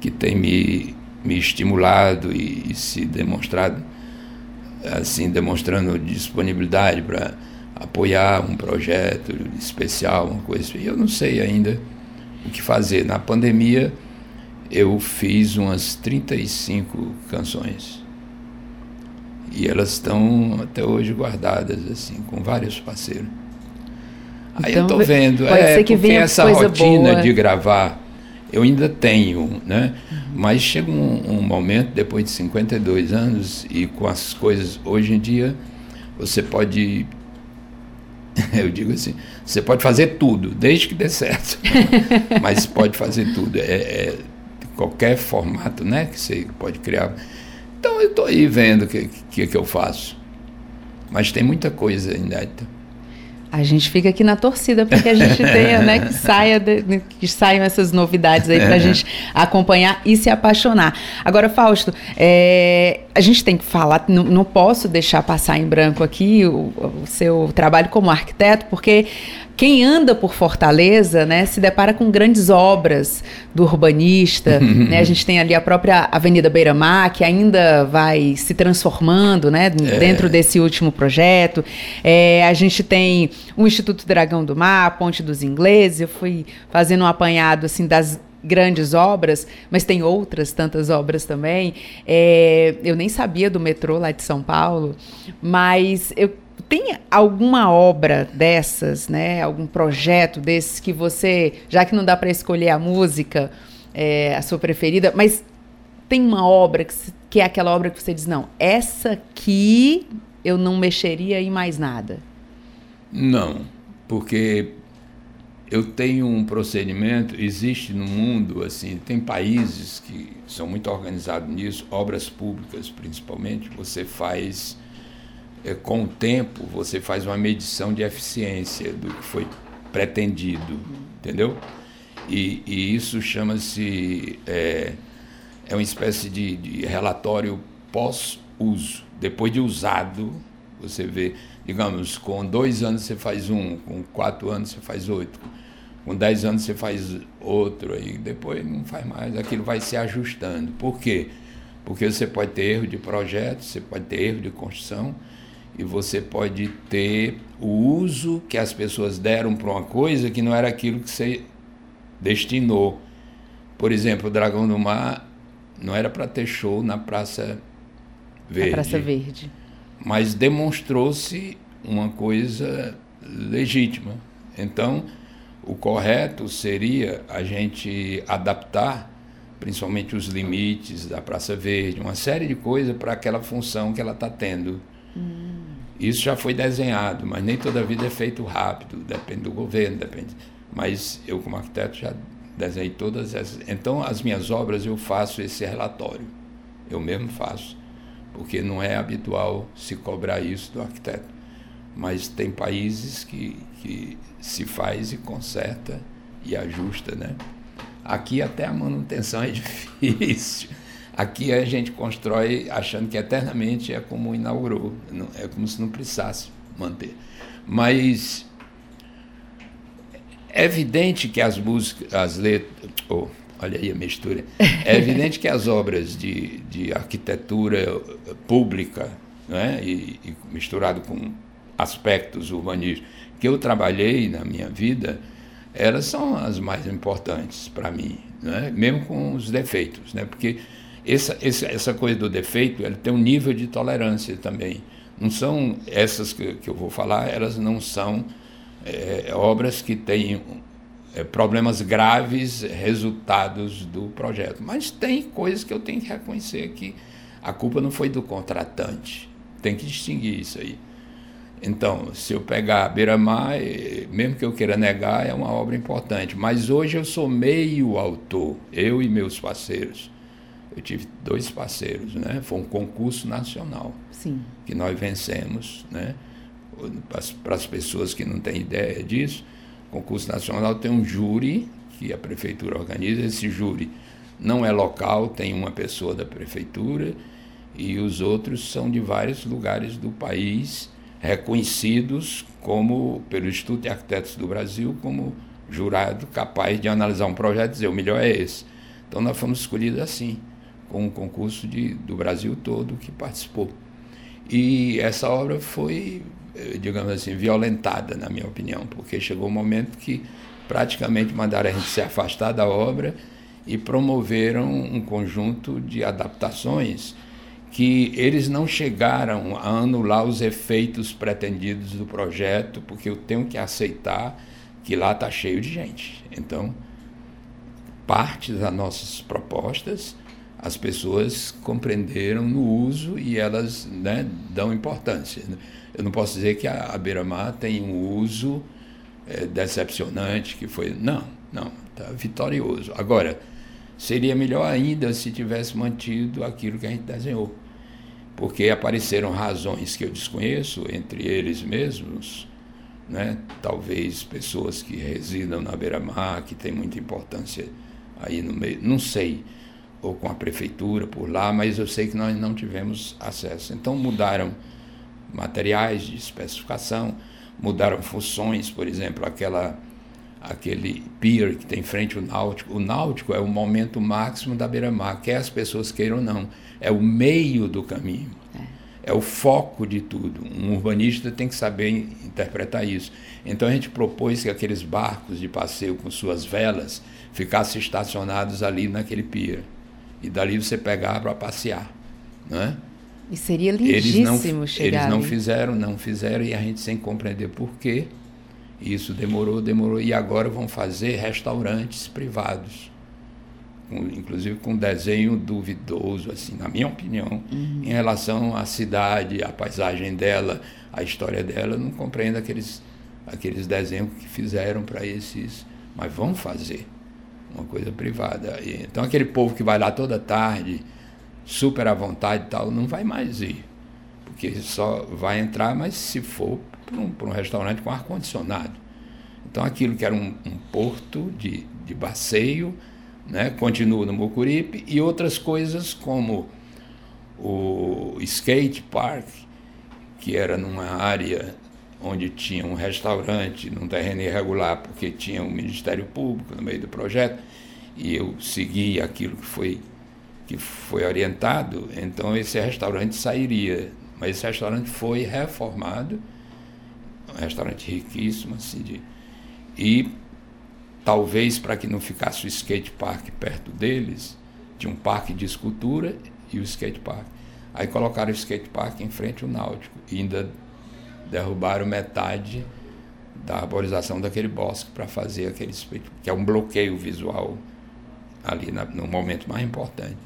que têm me, me estimulado e, e se demonstrado assim demonstrando disponibilidade para apoiar um projeto especial, uma coisa. Assim. Eu não sei ainda o que fazer. Na pandemia eu fiz umas 35 canções. E elas estão até hoje guardadas assim com vários parceiros. Aí então, eu tô vendo, é, porque essa rotina boa. de gravar eu ainda tenho, né? Mas chega um, um, momento, depois de 52 anos, e com as coisas hoje em dia, você pode. Eu digo assim, você pode fazer tudo, desde que dê certo. Mas pode fazer tudo. É, é, qualquer formato né, que você pode criar. Então eu estou aí vendo o que, que, que eu faço. Mas tem muita coisa ainda. A gente fica aqui na torcida para que a gente tenha, né, que, saia de, que saiam essas novidades aí para a gente acompanhar e se apaixonar. Agora, Fausto, é, a gente tem que falar, não, não, posso deixar passar em branco aqui o, o seu trabalho como arquiteto, porque quem anda por Fortaleza, né, se depara com grandes obras do urbanista. né? A gente tem ali a própria Avenida Beira Mar, que ainda vai se transformando né, é. dentro desse último projeto. É, a gente tem o Instituto Dragão do Mar, a Ponte dos Ingleses. Eu fui fazendo um apanhado assim das grandes obras, mas tem outras tantas obras também. É, eu nem sabia do metrô lá de São Paulo, mas eu tem alguma obra dessas, né? Algum projeto desses que você, já que não dá para escolher a música, é, a sua preferida, mas tem uma obra que, que é aquela obra que você diz não, essa aqui eu não mexeria em mais nada. Não, porque eu tenho um procedimento, existe no mundo, assim, tem países que são muito organizados nisso, obras públicas principalmente, você faz é, com o tempo, você faz uma medição de eficiência do que foi pretendido, entendeu? E, e isso chama-se. É, é uma espécie de, de relatório pós-uso. Depois de usado, você vê, digamos, com dois anos você faz um, com quatro anos você faz outro, com dez anos você faz outro, aí depois não faz mais, aquilo vai se ajustando. Por quê? Porque você pode ter erro de projeto, você pode ter erro de construção, e você pode ter o uso que as pessoas deram para uma coisa que não era aquilo que você destinou. Por exemplo, o Dragão do Mar não era para ter show na Praça Verde. Na Praça Verde. Mas demonstrou-se uma coisa legítima. Então, o correto seria a gente adaptar principalmente os limites da Praça Verde, uma série de coisas para aquela função que ela está tendo. Hum. Isso já foi desenhado, mas nem toda a vida é feito rápido, depende do governo, depende. Mas eu, como arquiteto, já desenhei todas essas. Então, as minhas obras eu faço esse relatório. Eu mesmo faço, porque não é habitual se cobrar isso do arquiteto. Mas tem países que, que se faz e conserta e ajusta, né? Aqui até a manutenção é difícil. Aqui a gente constrói achando que eternamente é como inaugurou, é como se não precisasse manter. Mas é evidente que as músicas, as letras, oh, olha aí a mistura, é evidente que as obras de, de arquitetura pública, né, e, e misturado com aspectos urbanísticos que eu trabalhei na minha vida, elas são as mais importantes para mim, né, mesmo com os defeitos, né, porque essa, essa, coisa do defeito, ela tem um nível de tolerância também. Não são essas que, que eu vou falar, elas não são é, obras que têm é, problemas graves resultados do projeto. Mas tem coisas que eu tenho que reconhecer que a culpa não foi do contratante. Tem que distinguir isso aí. Então, se eu pegar a Beira-Mar, é, mesmo que eu queira negar, é uma obra importante. Mas hoje eu sou meio autor, eu e meus parceiros. Eu tive dois parceiros, né? Foi um concurso nacional Sim. que nós vencemos, né? Para as pessoas que não têm ideia disso, o concurso nacional tem um júri que a prefeitura organiza. Esse júri não é local, tem uma pessoa da prefeitura e os outros são de vários lugares do país, reconhecidos como pelo Instituto de Arquitetos do Brasil como jurado capaz de analisar um projeto e dizer o melhor é esse. Então nós fomos escolhidos assim com um concurso de, do Brasil todo que participou. E essa obra foi, eh, digamos assim, violentada, na minha opinião, porque chegou um momento que praticamente mandaram a gente se afastar da obra e promoveram um conjunto de adaptações que eles não chegaram a anular os efeitos pretendidos do projeto, porque eu tenho que aceitar que lá está cheio de gente. Então, parte das nossas propostas as pessoas compreenderam no uso e elas né, dão importância. Eu não posso dizer que a, a beira-mar tem um uso é, decepcionante, que foi. Não, não, está vitorioso. Agora, seria melhor ainda se tivesse mantido aquilo que a gente desenhou. Porque apareceram razões que eu desconheço, entre eles mesmos, né? talvez pessoas que residam na beira-mar, que tem muita importância aí no meio, não sei ou com a prefeitura por lá, mas eu sei que nós não tivemos acesso. Então mudaram materiais de especificação, mudaram funções, por exemplo, aquela aquele pier que tem frente ao náutico. O náutico é o momento máximo da beira-mar, quer as pessoas queiram ou não, é o meio do caminho. É. é o foco de tudo. Um urbanista tem que saber interpretar isso. Então a gente propôs que aqueles barcos de passeio com suas velas ficassem estacionados ali naquele pier e dali você pegar para passear, né? E seria lindíssimo eles não, chegar Eles não ali. fizeram, não fizeram e a gente sem compreender por quê. Isso demorou, demorou e agora vão fazer restaurantes privados, com, inclusive com desenho duvidoso, assim, na minha opinião, uhum. em relação à cidade, à paisagem dela, à história dela, não compreendo aqueles aqueles desenhos que fizeram para esses, mas vão fazer uma coisa privada. E, então aquele povo que vai lá toda tarde, super à vontade e tal, não vai mais ir. Porque só vai entrar, mas se for para um, um, restaurante com ar-condicionado. Então aquilo que era um, um porto de, de passeio, né, continua no Mucuripe, e outras coisas como o skate park, que era numa área onde tinha um restaurante num terreno irregular, porque tinha um Ministério Público no meio do projeto, e eu segui aquilo que foi, que foi orientado, então esse restaurante sairia. Mas esse restaurante foi reformado, um restaurante riquíssimo, assim, de, e talvez para que não ficasse o skate park perto deles, tinha um parque de escultura e o skate park. Aí colocaram o skate park em frente ao Náutico, e ainda derrubaram metade da arborização daquele bosque para fazer aquele que é um bloqueio visual ali na, no momento mais importante.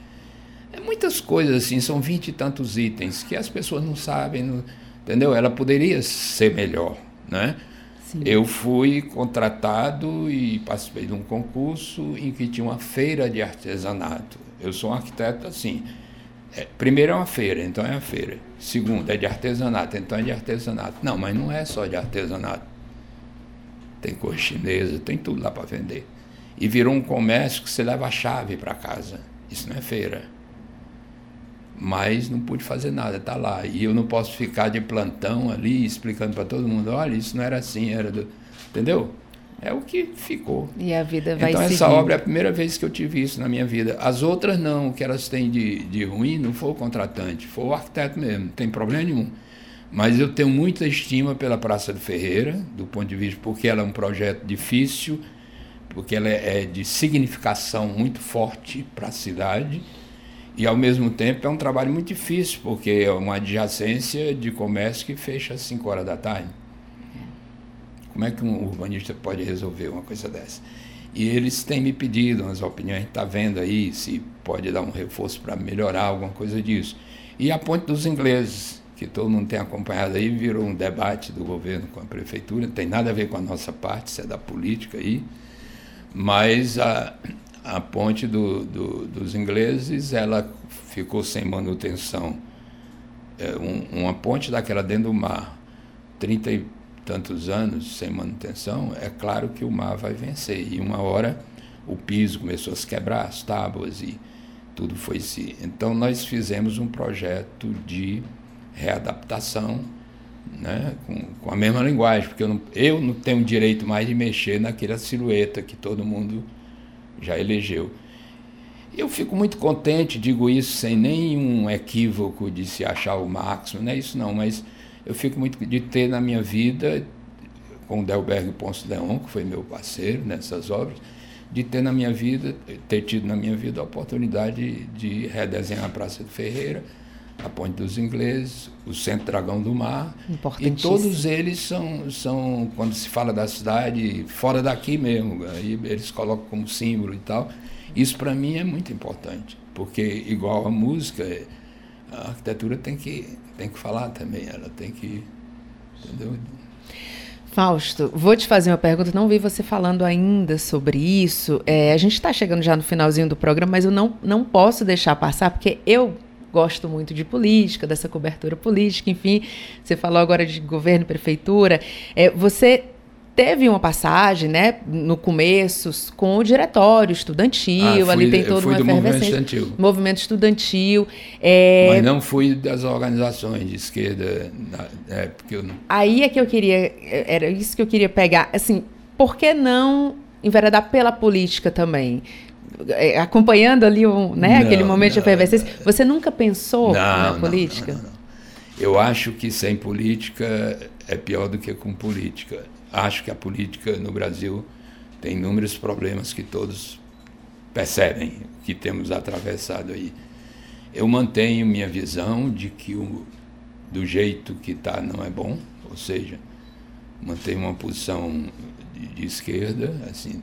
É muitas coisas assim, são vinte e tantos itens que as pessoas não sabem, não, entendeu? Ela poderia ser melhor, né? Sim. Eu fui contratado e participei de um concurso em que tinha uma feira de artesanato. Eu sou um arquiteto assim, é, primeiro é uma feira, então é uma feira. Segundo, é de artesanato, então é de artesanato. Não, mas não é só de artesanato. Tem cor chinesa, tem tudo lá para vender. E virou um comércio que você leva a chave para casa. Isso não é feira. Mas não pude fazer nada, está lá. E eu não posso ficar de plantão ali explicando para todo mundo: olha, isso não era assim, era do. Entendeu? É o que ficou. E a vida vai Então, essa obra é a primeira vez que eu tive isso na minha vida. As outras não, o que elas têm de, de ruim não foi o contratante, foi o arquiteto mesmo, não tem problema nenhum. Mas eu tenho muita estima pela Praça do Ferreira, do ponto de vista, porque ela é um projeto difícil, porque ela é de significação muito forte para a cidade E ao mesmo tempo é um trabalho muito difícil, porque é uma adjacência de comércio que fecha às 5 horas da tarde. Como é que um urbanista pode resolver uma coisa dessa? E eles têm me pedido umas opiniões, está vendo aí se pode dar um reforço para melhorar alguma coisa disso. E a ponte dos ingleses, que todo mundo tem acompanhado aí, virou um debate do governo com a prefeitura, não tem nada a ver com a nossa parte, isso é da política aí, mas a, a ponte do, do, dos ingleses, ela ficou sem manutenção. É, um, uma ponte daquela dentro do mar, 30 e tantos anos sem manutenção, é claro que o mar vai vencer. E uma hora o piso começou a se quebrar, as tábuas e tudo foi se. Então nós fizemos um projeto de readaptação né, com, com a mesma linguagem, porque eu não, eu não tenho direito mais de mexer naquela silhueta que todo mundo já elegeu. Eu fico muito contente, digo isso sem nenhum equívoco de se achar o máximo, não é isso não, mas eu fico muito de ter na minha vida, com o Delberg Ponce Leon, que foi meu parceiro nessas obras, de ter na minha vida, ter tido na minha vida a oportunidade de redesenhar a Praça de Ferreira, a Ponte dos Ingleses, o Centro Dragão do Mar. E todos eles são, são, quando se fala da cidade, fora daqui mesmo, aí eles colocam como símbolo e tal. Isso para mim é muito importante, porque igual a música, a arquitetura tem que, tem que falar também, ela tem que. Entendeu? Fausto, vou te fazer uma pergunta. Não vi você falando ainda sobre isso. É, a gente está chegando já no finalzinho do programa, mas eu não, não posso deixar passar, porque eu gosto muito de política, dessa cobertura política, enfim. Você falou agora de governo, prefeitura. É, você teve uma passagem, né, no começo, com o diretório estudantil, ah, fui, ali tem toda uma. Movimento estudantil. Movimento estudantil. É... Mas não fui das organizações de esquerda, é, porque eu não... Aí é que eu queria, era isso que eu queria pegar, assim, por que não enveredar pela política também? É, acompanhando ali um, né, não, aquele momento não, de efervescência, você nunca pensou não, na política? Não, Eu acho que sem política é pior do que com política. Acho que a política no Brasil tem inúmeros problemas que todos percebem que temos atravessado aí. Eu mantenho minha visão de que o, do jeito que está não é bom, ou seja, mantenho uma posição de, de esquerda, assim,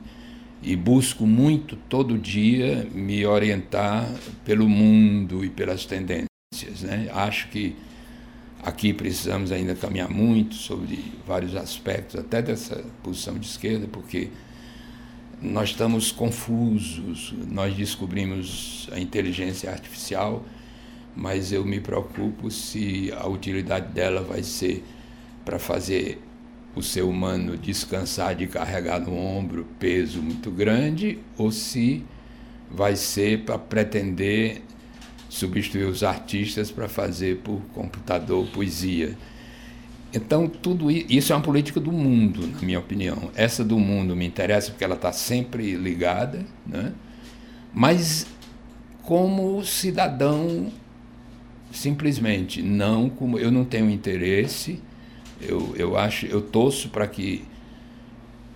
e busco muito todo dia me orientar pelo mundo e pelas tendências. Né? Acho que aqui precisamos ainda caminhar muito sobre vários aspectos, até dessa posição de esquerda, porque nós estamos confusos, nós descobrimos a inteligência artificial, mas eu me preocupo se a utilidade dela vai ser para fazer o ser humano descansar de carregar no ombro peso muito grande ou se vai ser para pretender substituir os artistas para fazer por computador poesia. Então, tudo isso é uma política do mundo, na minha opinião. Essa do mundo me interessa porque ela está sempre ligada, né? mas como cidadão, simplesmente, não como eu não tenho interesse eu, eu acho, eu torço para que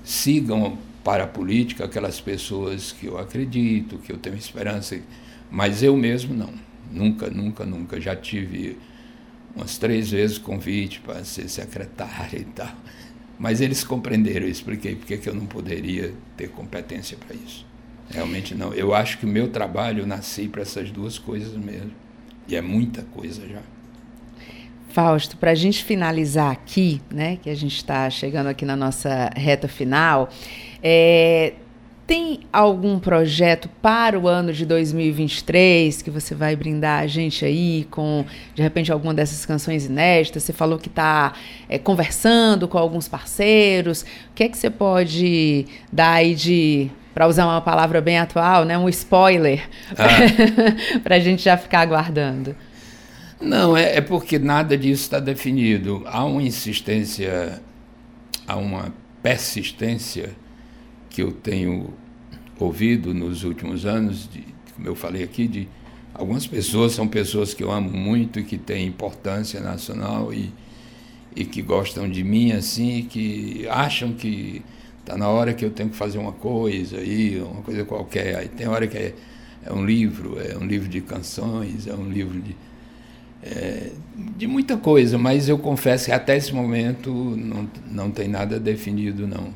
sigam para a política aquelas pessoas que eu acredito, que eu tenho esperança, mas eu mesmo não. Nunca, nunca, nunca. Já tive umas três vezes convite para ser secretário e tal. Mas eles compreenderam, eu expliquei porque que eu não poderia ter competência para isso. Realmente não. Eu acho que o meu trabalho, eu nasci para essas duas coisas mesmo. E é muita coisa já. Fausto, para a gente finalizar aqui, né, que a gente está chegando aqui na nossa reta final, é, tem algum projeto para o ano de 2023 que você vai brindar a gente aí com, de repente, alguma dessas canções inéditas? Você falou que está é, conversando com alguns parceiros. O que é que você pode dar aí de, para usar uma palavra bem atual, né, um spoiler, ah. para a gente já ficar aguardando? Não, é, é porque nada disso está definido. Há uma insistência, há uma persistência que eu tenho ouvido nos últimos anos, de, como eu falei aqui, de algumas pessoas, são pessoas que eu amo muito e que têm importância nacional e, e que gostam de mim assim, que acham que está na hora que eu tenho que fazer uma coisa aí, uma coisa qualquer. Aí tem hora que é é um livro, é um livro de canções, é um livro de, é, de muita coisa, mas eu confesso que até esse momento não, não tem nada definido, não.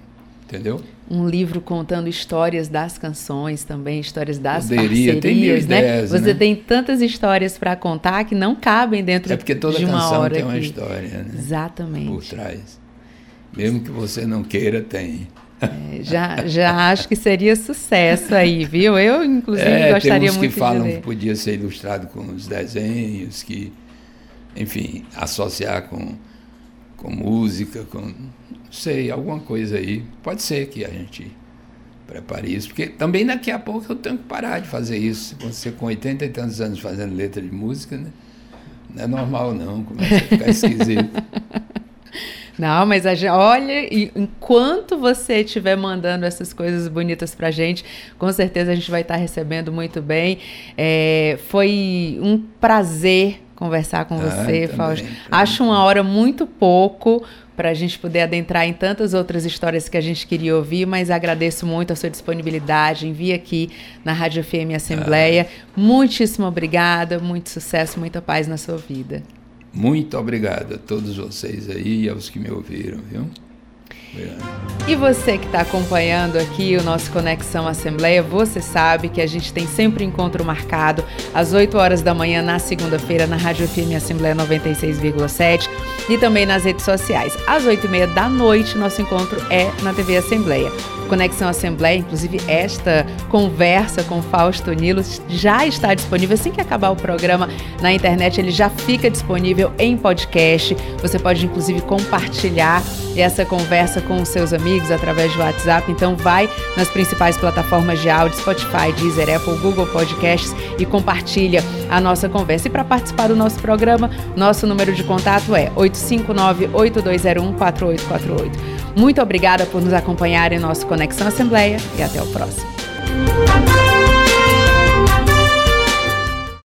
Entendeu? Um livro contando histórias das canções também, histórias das Poderia, parcerias, tem né? ideias, Você né? tem tantas histórias para contar que não cabem dentro É porque toda de uma canção hora tem uma história né? por Exatamente. trás. Mesmo que você não queira, tem. É, já, já acho que seria sucesso aí, viu? Eu, inclusive, É, gostaria tem uns muito que falam de que podia ser ilustrado com os desenhos, que, enfim, associar com, com música, com, não sei, alguma coisa aí. Pode ser que a gente prepare isso, porque também daqui a pouco eu tenho que parar de fazer isso. Você com 80 e tantos anos fazendo letra de música, né? Não é normal não, começa a ficar esquisito. Não, mas a gente, olha, enquanto você estiver mandando essas coisas bonitas pra gente, com certeza a gente vai estar recebendo muito bem. É, foi um prazer conversar com Ah, você, Fausto. Acho uma hora muito pouco para a gente poder adentrar em tantas outras histórias que a gente queria ouvir, mas agradeço muito a sua disponibilidade em vir aqui na Rádio FM Assembleia. Muitíssimo obrigada, muito sucesso, muita paz na sua vida. Muito obrigado a todos vocês aí e aos que me ouviram, viu? E você que está acompanhando aqui o nosso Conexão Assembleia, você sabe que a gente tem sempre encontro marcado às 8 horas da manhã na segunda-feira na Rádio FM Assembleia 96,7 e também nas redes sociais. Às 8 e meia da noite, nosso encontro é na TV Assembleia. Conexão Assembleia, inclusive esta conversa com Fausto Nilo já está disponível. Assim que acabar o programa na internet, ele já fica disponível em podcast. Você pode, inclusive, compartilhar essa conversa com os seus amigos através do WhatsApp. Então, vai nas principais plataformas de áudio, Spotify, Deezer, Apple, Google Podcasts e compartilha a nossa conversa. E para participar do nosso programa, nosso número de contato é 859-8201-4848. Muito obrigada por nos acompanhar em nosso Conexão Assembleia e até o próximo.